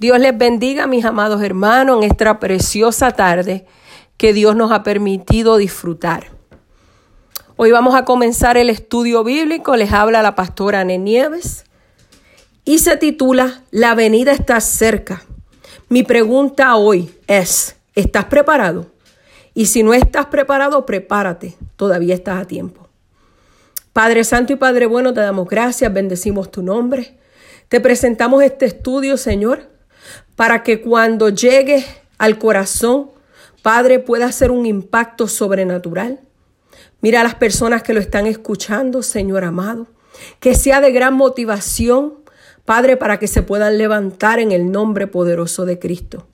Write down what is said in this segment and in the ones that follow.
Dios les bendiga, mis amados hermanos, en esta preciosa tarde que Dios nos ha permitido disfrutar. Hoy vamos a comenzar el estudio bíblico, les habla la pastora Ane Nieves y se titula La venida está cerca. Mi pregunta hoy es, ¿estás preparado? Y si no estás preparado, prepárate, todavía estás a tiempo. Padre Santo y Padre Bueno, te damos gracias, bendecimos tu nombre. Te presentamos este estudio, Señor, para que cuando llegue al corazón, Padre, pueda hacer un impacto sobrenatural. Mira a las personas que lo están escuchando, Señor amado, que sea de gran motivación, Padre, para que se puedan levantar en el nombre poderoso de Cristo.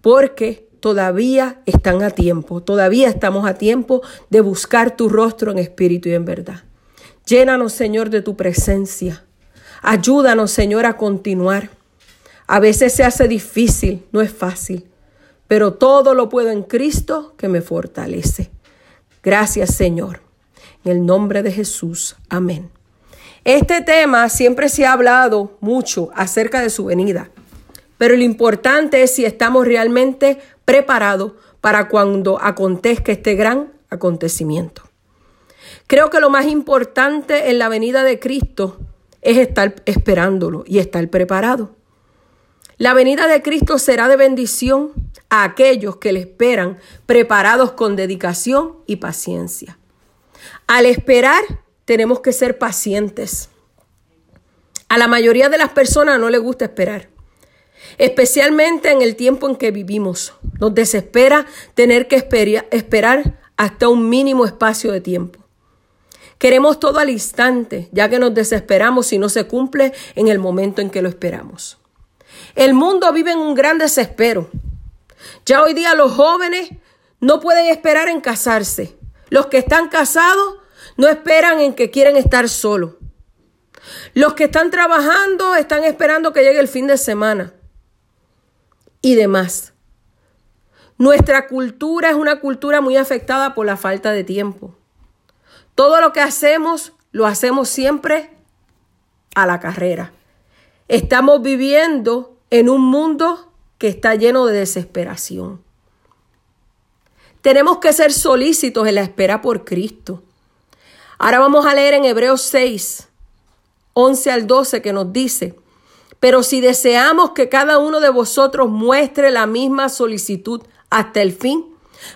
Porque todavía están a tiempo, todavía estamos a tiempo de buscar tu rostro en espíritu y en verdad. Llénanos, Señor, de tu presencia. Ayúdanos, Señor, a continuar. A veces se hace difícil, no es fácil, pero todo lo puedo en Cristo que me fortalece. Gracias, Señor. En el nombre de Jesús. Amén. Este tema siempre se ha hablado mucho acerca de su venida, pero lo importante es si estamos realmente preparados para cuando acontezca este gran acontecimiento. Creo que lo más importante en la venida de Cristo es estar esperándolo y estar preparado. La venida de Cristo será de bendición a aquellos que le esperan preparados con dedicación y paciencia. Al esperar tenemos que ser pacientes. A la mayoría de las personas no les gusta esperar, especialmente en el tiempo en que vivimos. Nos desespera tener que esperar hasta un mínimo espacio de tiempo. Queremos todo al instante, ya que nos desesperamos si no se cumple en el momento en que lo esperamos. El mundo vive en un gran desespero. Ya hoy día los jóvenes no pueden esperar en casarse. Los que están casados no esperan en que quieren estar solos. Los que están trabajando están esperando que llegue el fin de semana y demás. Nuestra cultura es una cultura muy afectada por la falta de tiempo. Todo lo que hacemos, lo hacemos siempre a la carrera. Estamos viviendo en un mundo que está lleno de desesperación. Tenemos que ser solícitos en la espera por Cristo. Ahora vamos a leer en Hebreos 6, 11 al 12 que nos dice, pero si deseamos que cada uno de vosotros muestre la misma solicitud hasta el fin,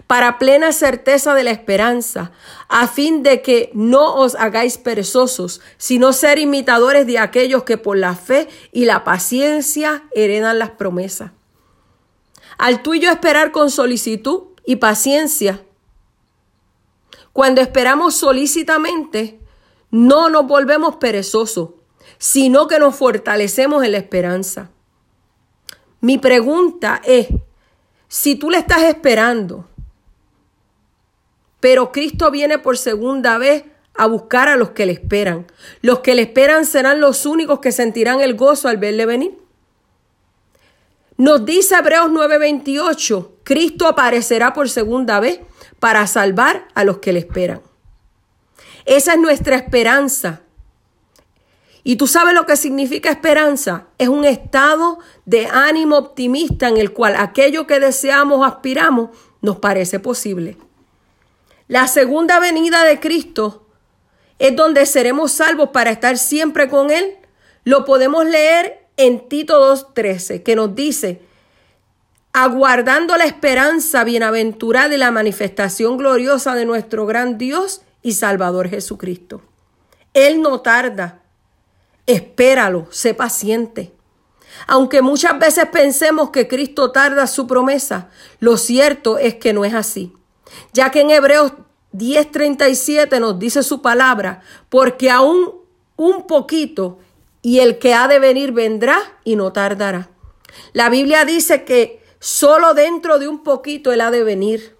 para plena certeza de la esperanza, a fin de que no os hagáis perezosos, sino ser imitadores de aquellos que por la fe y la paciencia heredan las promesas. Al tuyo esperar con solicitud y paciencia, cuando esperamos solícitamente, no nos volvemos perezosos, sino que nos fortalecemos en la esperanza. Mi pregunta es, si tú le estás esperando, pero Cristo viene por segunda vez a buscar a los que le esperan. Los que le esperan serán los únicos que sentirán el gozo al verle venir. Nos dice Hebreos 9:28, Cristo aparecerá por segunda vez para salvar a los que le esperan. Esa es nuestra esperanza. Y tú sabes lo que significa esperanza. Es un estado de ánimo optimista en el cual aquello que deseamos aspiramos nos parece posible. La segunda venida de Cristo es donde seremos salvos para estar siempre con Él. Lo podemos leer en Tito 2.13, que nos dice, aguardando la esperanza bienaventurada y la manifestación gloriosa de nuestro gran Dios y Salvador Jesucristo. Él no tarda, espéralo, sé paciente. Aunque muchas veces pensemos que Cristo tarda su promesa, lo cierto es que no es así ya que en Hebreos 10:37 nos dice su palabra, porque aún un poquito y el que ha de venir vendrá y no tardará. La Biblia dice que solo dentro de un poquito él ha de venir.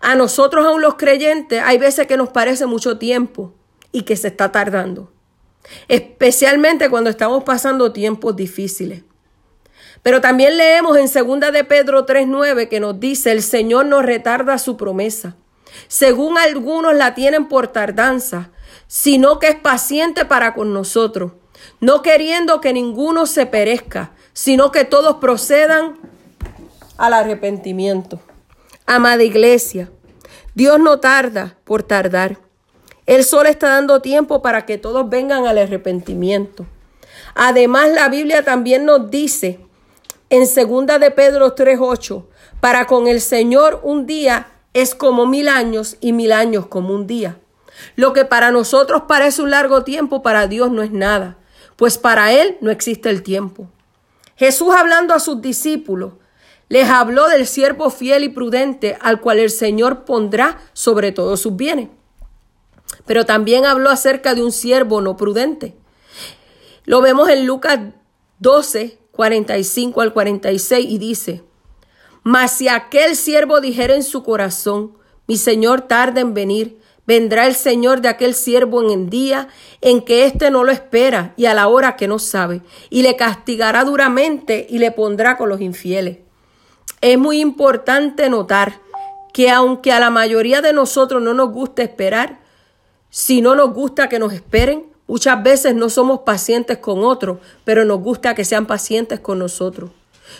A nosotros, aún los creyentes, hay veces que nos parece mucho tiempo y que se está tardando. Especialmente cuando estamos pasando tiempos difíciles. Pero también leemos en 2 de Pedro 3:9 que nos dice, "El Señor no retarda su promesa, según algunos la tienen por tardanza, sino que es paciente para con nosotros, no queriendo que ninguno se perezca, sino que todos procedan al arrepentimiento. Amada iglesia, Dios no tarda por tardar. Él solo está dando tiempo para que todos vengan al arrepentimiento. Además, la Biblia también nos dice en segunda de Pedro 3:8, para con el Señor un día es como mil años y mil años como un día. Lo que para nosotros parece un largo tiempo, para Dios no es nada, pues para Él no existe el tiempo. Jesús hablando a sus discípulos, les habló del siervo fiel y prudente al cual el Señor pondrá sobre todos sus bienes. Pero también habló acerca de un siervo no prudente. Lo vemos en Lucas 12, 45 al 46 y dice, Mas si aquel siervo dijera en su corazón, mi Señor tarda en venir, vendrá el Señor de aquel siervo en el día en que éste no lo espera y a la hora que no sabe, y le castigará duramente y le pondrá con los infieles. Es muy importante notar que aunque a la mayoría de nosotros no nos gusta esperar, si no nos gusta que nos esperen, Muchas veces no somos pacientes con otros, pero nos gusta que sean pacientes con nosotros.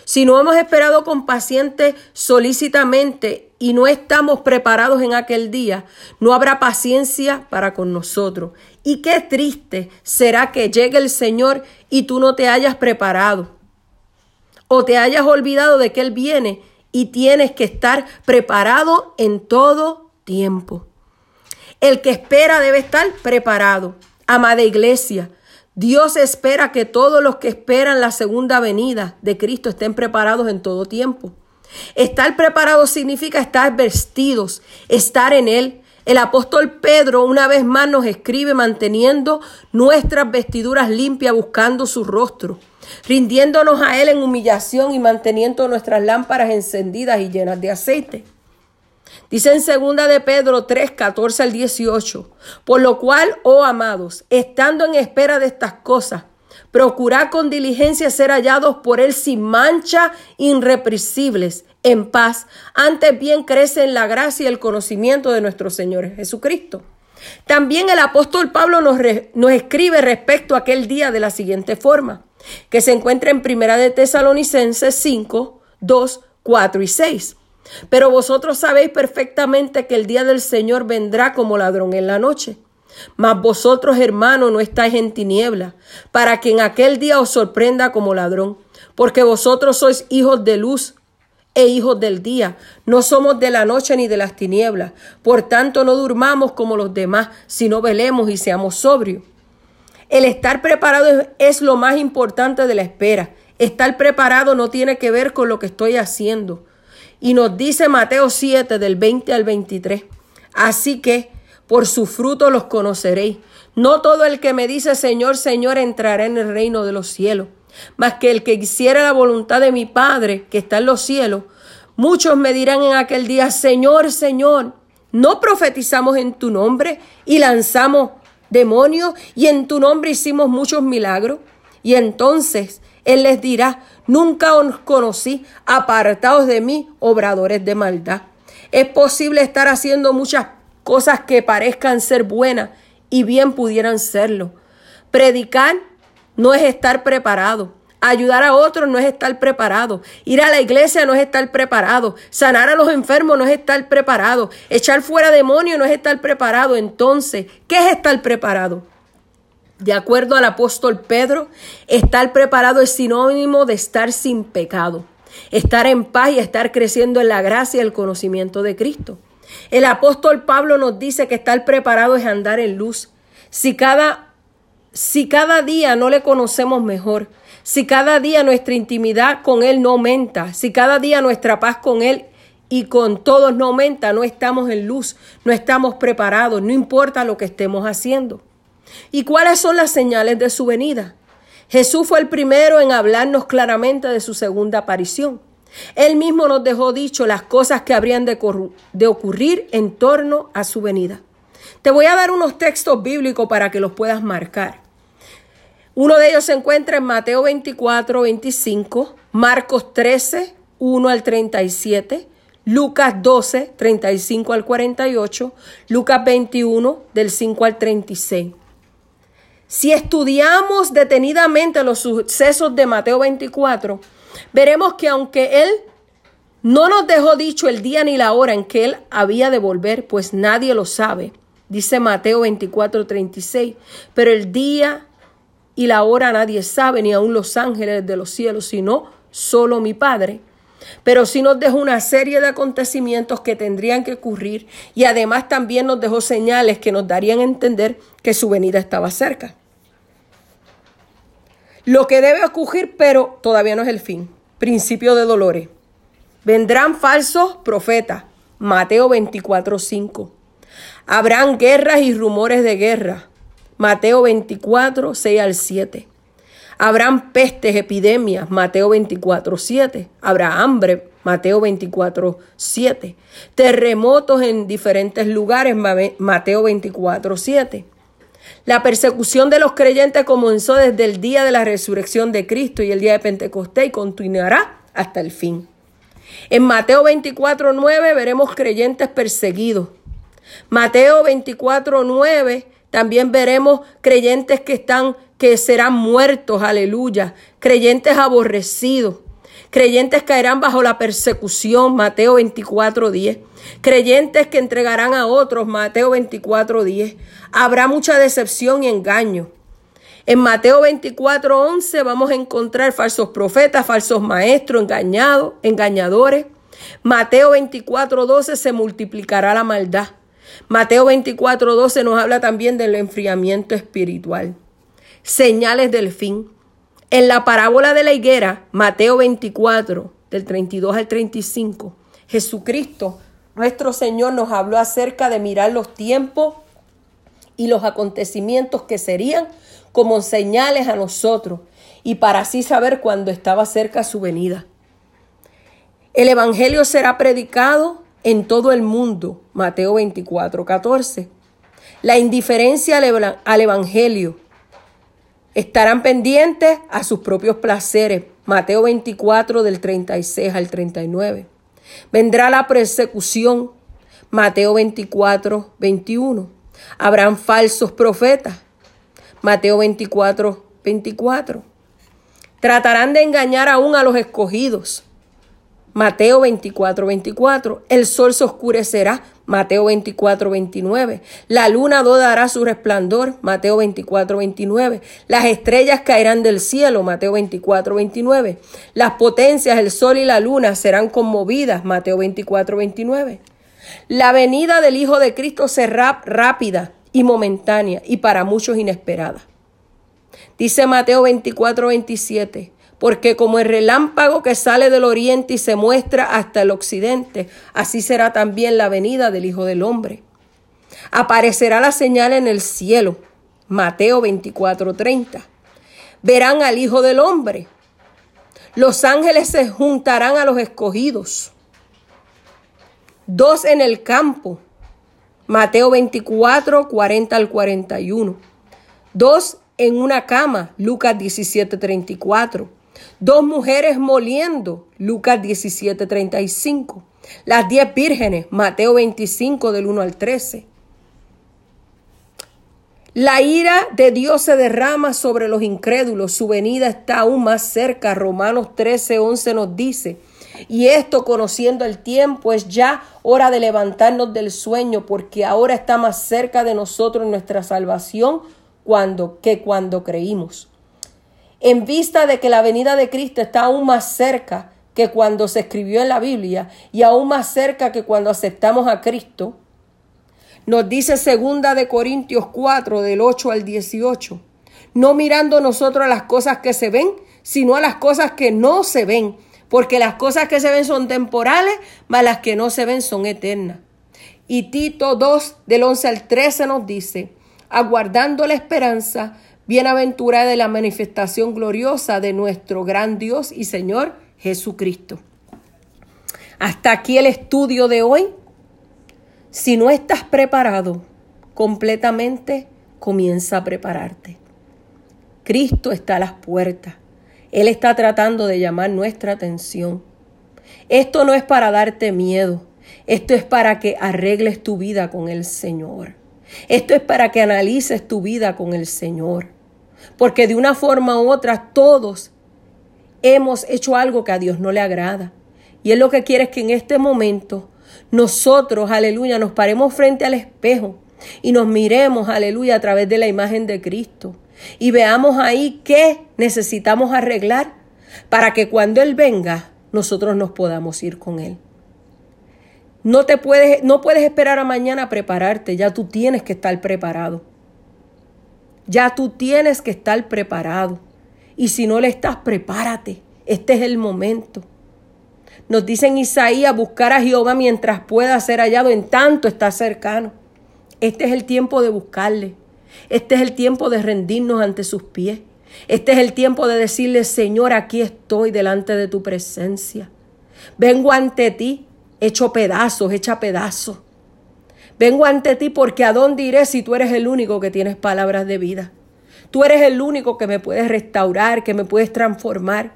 Si no hemos esperado con paciente solícitamente y no estamos preparados en aquel día, no habrá paciencia para con nosotros. Y qué triste será que llegue el Señor y tú no te hayas preparado o te hayas olvidado de que Él viene y tienes que estar preparado en todo tiempo. El que espera debe estar preparado. Amada iglesia, Dios espera que todos los que esperan la segunda venida de Cristo estén preparados en todo tiempo. Estar preparados significa estar vestidos, estar en Él. El apóstol Pedro una vez más nos escribe manteniendo nuestras vestiduras limpias, buscando su rostro, rindiéndonos a Él en humillación y manteniendo nuestras lámparas encendidas y llenas de aceite. Dice en segunda de Pedro 3, 14 al 18, por lo cual, oh amados, estando en espera de estas cosas, procurad con diligencia ser hallados por él sin mancha, irrepresibles, en paz, antes bien crece en la gracia y el conocimiento de nuestro Señor Jesucristo. También el apóstol Pablo nos, nos escribe respecto a aquel día de la siguiente forma, que se encuentra en Primera de Tesalonicenses 5, 2, 4 y 6. Pero vosotros sabéis perfectamente que el día del Señor vendrá como ladrón en la noche. Mas vosotros, hermanos, no estáis en tiniebla, para que en aquel día os sorprenda como ladrón, porque vosotros sois hijos de luz e hijos del día, no somos de la noche ni de las tinieblas. Por tanto, no durmamos como los demás, sino velemos y seamos sobrios. El estar preparado es lo más importante de la espera. Estar preparado no tiene que ver con lo que estoy haciendo y nos dice Mateo 7 del 20 al 23. Así que por su fruto los conoceréis. No todo el que me dice Señor, Señor entrará en el reino de los cielos, mas que el que hiciera la voluntad de mi Padre que está en los cielos. Muchos me dirán en aquel día, Señor, Señor, ¿no profetizamos en tu nombre y lanzamos demonios y en tu nombre hicimos muchos milagros? Y entonces él les dirá, nunca os conocí, apartados de mí, obradores de maldad. Es posible estar haciendo muchas cosas que parezcan ser buenas y bien pudieran serlo. Predicar no es estar preparado. Ayudar a otros no es estar preparado. Ir a la iglesia no es estar preparado. Sanar a los enfermos no es estar preparado. Echar fuera demonios no es estar preparado. Entonces, ¿qué es estar preparado? De acuerdo al apóstol Pedro, estar preparado es sinónimo de estar sin pecado, estar en paz y estar creciendo en la gracia y el conocimiento de Cristo. El apóstol Pablo nos dice que estar preparado es andar en luz. Si cada, si cada día no le conocemos mejor, si cada día nuestra intimidad con Él no aumenta, si cada día nuestra paz con Él y con todos no aumenta, no estamos en luz, no estamos preparados, no importa lo que estemos haciendo. ¿Y cuáles son las señales de su venida? Jesús fue el primero en hablarnos claramente de su segunda aparición. Él mismo nos dejó dicho las cosas que habrían de, ocurrir en torno a su venida. Te voy a dar unos textos bíblicos para que los puedas marcar. Uno de ellos se encuentra en Mateo 24, 25, Marcos 13, 1 al 37, Lucas 12, 35 al 48, Lucas 21, del 5 al 36. Si estudiamos detenidamente los sucesos de Mateo 24, veremos que aunque Él no nos dejó dicho el día ni la hora en que Él había de volver, pues nadie lo sabe, dice Mateo 24, 36, pero el día y la hora nadie sabe, ni aun los ángeles de los cielos, sino solo mi Padre. Pero sí nos dejó una serie de acontecimientos que tendrían que ocurrir y además también nos dejó señales que nos darían a entender que su venida estaba cerca lo que debe ocurrir, pero todavía no es el fin. Principio de dolores. Vendrán falsos profetas. Mateo 24, 5. Habrán guerras y rumores de guerra. Mateo 24, 6 al 7. Habrán pestes, epidemias. Mateo 24, 7. Habrá hambre. Mateo 24, 7. Terremotos en diferentes lugares. Mateo 24, 7. La persecución de los creyentes comenzó desde el día de la resurrección de Cristo y el día de Pentecostés y continuará hasta el fin. En Mateo 24, 9 veremos creyentes perseguidos. Mateo 24, 9 también veremos creyentes que están, que serán muertos, aleluya, creyentes aborrecidos. Creyentes caerán bajo la persecución, Mateo 24, 10. Creyentes que entregarán a otros, Mateo 24, 10. Habrá mucha decepción y engaño. En Mateo 24, 11 vamos a encontrar falsos profetas, falsos maestros, engañados, engañadores. Mateo 24, 12 se multiplicará la maldad. Mateo 24, 12 nos habla también del enfriamiento espiritual. Señales del fin. En la parábola de la higuera, Mateo 24, del 32 al 35, Jesucristo, nuestro Señor, nos habló acerca de mirar los tiempos y los acontecimientos que serían como señales a nosotros y para así saber cuándo estaba cerca su venida. El Evangelio será predicado en todo el mundo, Mateo 24, 14. La indiferencia al Evangelio Estarán pendientes a sus propios placeres. Mateo 24 del 36 al 39. Vendrá la persecución. Mateo 24, 21. Habrán falsos profetas. Mateo 24, 24. Tratarán de engañar aún a los escogidos. Mateo 24, 24. El sol se oscurecerá. Mateo 24, 29. La luna no su resplandor. Mateo 24, 29. Las estrellas caerán del cielo. Mateo 24, 29. Las potencias, el sol y la luna serán conmovidas. Mateo 24, 29. La venida del Hijo de Cristo será rápida y momentánea y para muchos inesperada. Dice Mateo 24, 27 porque como el relámpago que sale del oriente y se muestra hasta el occidente, así será también la venida del Hijo del Hombre. Aparecerá la señal en el cielo. Mateo 24:30. Verán al Hijo del Hombre. Los ángeles se juntarán a los escogidos. Dos en el campo. Mateo 24, 40 al 41. Dos en una cama. Lucas 17, 34 Dos mujeres moliendo, Lucas 17:35. Las diez vírgenes, Mateo 25 del 1 al 13. La ira de Dios se derrama sobre los incrédulos, su venida está aún más cerca. Romanos 13, 11 nos dice, y esto conociendo el tiempo es ya hora de levantarnos del sueño, porque ahora está más cerca de nosotros nuestra salvación cuando, que cuando creímos en vista de que la venida de Cristo está aún más cerca que cuando se escribió en la Biblia y aún más cerca que cuando aceptamos a Cristo, nos dice segunda de Corintios 4 del 8 al 18, no mirando nosotros a las cosas que se ven, sino a las cosas que no se ven, porque las cosas que se ven son temporales, mas las que no se ven son eternas. Y Tito 2 del 11 al 13 nos dice, aguardando la esperanza bienaventurada de la manifestación gloriosa de nuestro gran Dios y Señor Jesucristo. Hasta aquí el estudio de hoy. Si no estás preparado completamente, comienza a prepararte. Cristo está a las puertas. Él está tratando de llamar nuestra atención. Esto no es para darte miedo. Esto es para que arregles tu vida con el Señor. Esto es para que analices tu vida con el Señor. porque de una forma u otra todos hemos hecho algo que a Dios no le agrada. Y Él lo que quiere es que en este momento nosotros, aleluya, nos paremos frente al espejo y nos miremos, aleluya, a través de la imagen de Cristo y veamos ahí qué necesitamos arreglar para que cuando Él venga, nosotros nos podamos ir con Él. No te puedes, no puedes esperar a mañana a prepararte, ya tú tienes que estar preparado. Ya tú tienes que estar preparado. Y si no le estás, prepárate. Este es el momento. Nos dice en Isaías, buscar a Jehová mientras pueda ser hallado, en tanto está cercano. Este es el tiempo de buscarle. Este es el tiempo de rendirnos ante sus pies. Este es el tiempo de decirle, Señor, aquí estoy delante de tu presencia. Vengo ante ti, hecho pedazos, hecha pedazos. Vengo ante ti porque a dónde iré si tú eres el único que tienes palabras de vida. Tú eres el único que me puedes restaurar, que me puedes transformar,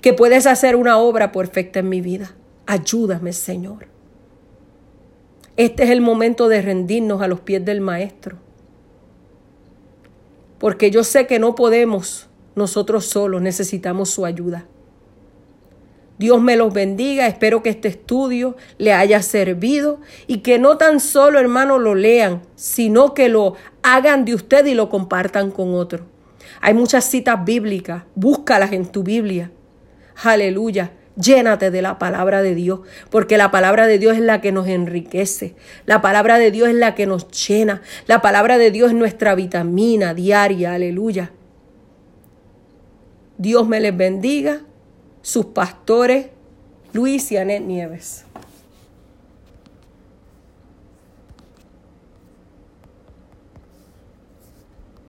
que puedes hacer una obra perfecta en mi vida. Ayúdame, Señor. Este es el momento de rendirnos a los pies del Maestro porque yo sé que no podemos nosotros solos, necesitamos su ayuda. Dios me los bendiga, espero que este estudio le haya servido y que no tan solo, hermano, lo lean, sino que lo hagan de usted y lo compartan con otro. Hay muchas citas bíblicas, búscalas en tu Biblia. Aleluya. Llénate de la palabra de Dios, porque la palabra de Dios es la que nos enriquece, la palabra de Dios es la que nos llena, la palabra de Dios es nuestra vitamina diaria, aleluya. Dios me les bendiga, sus pastores, Luis y Anet Nieves.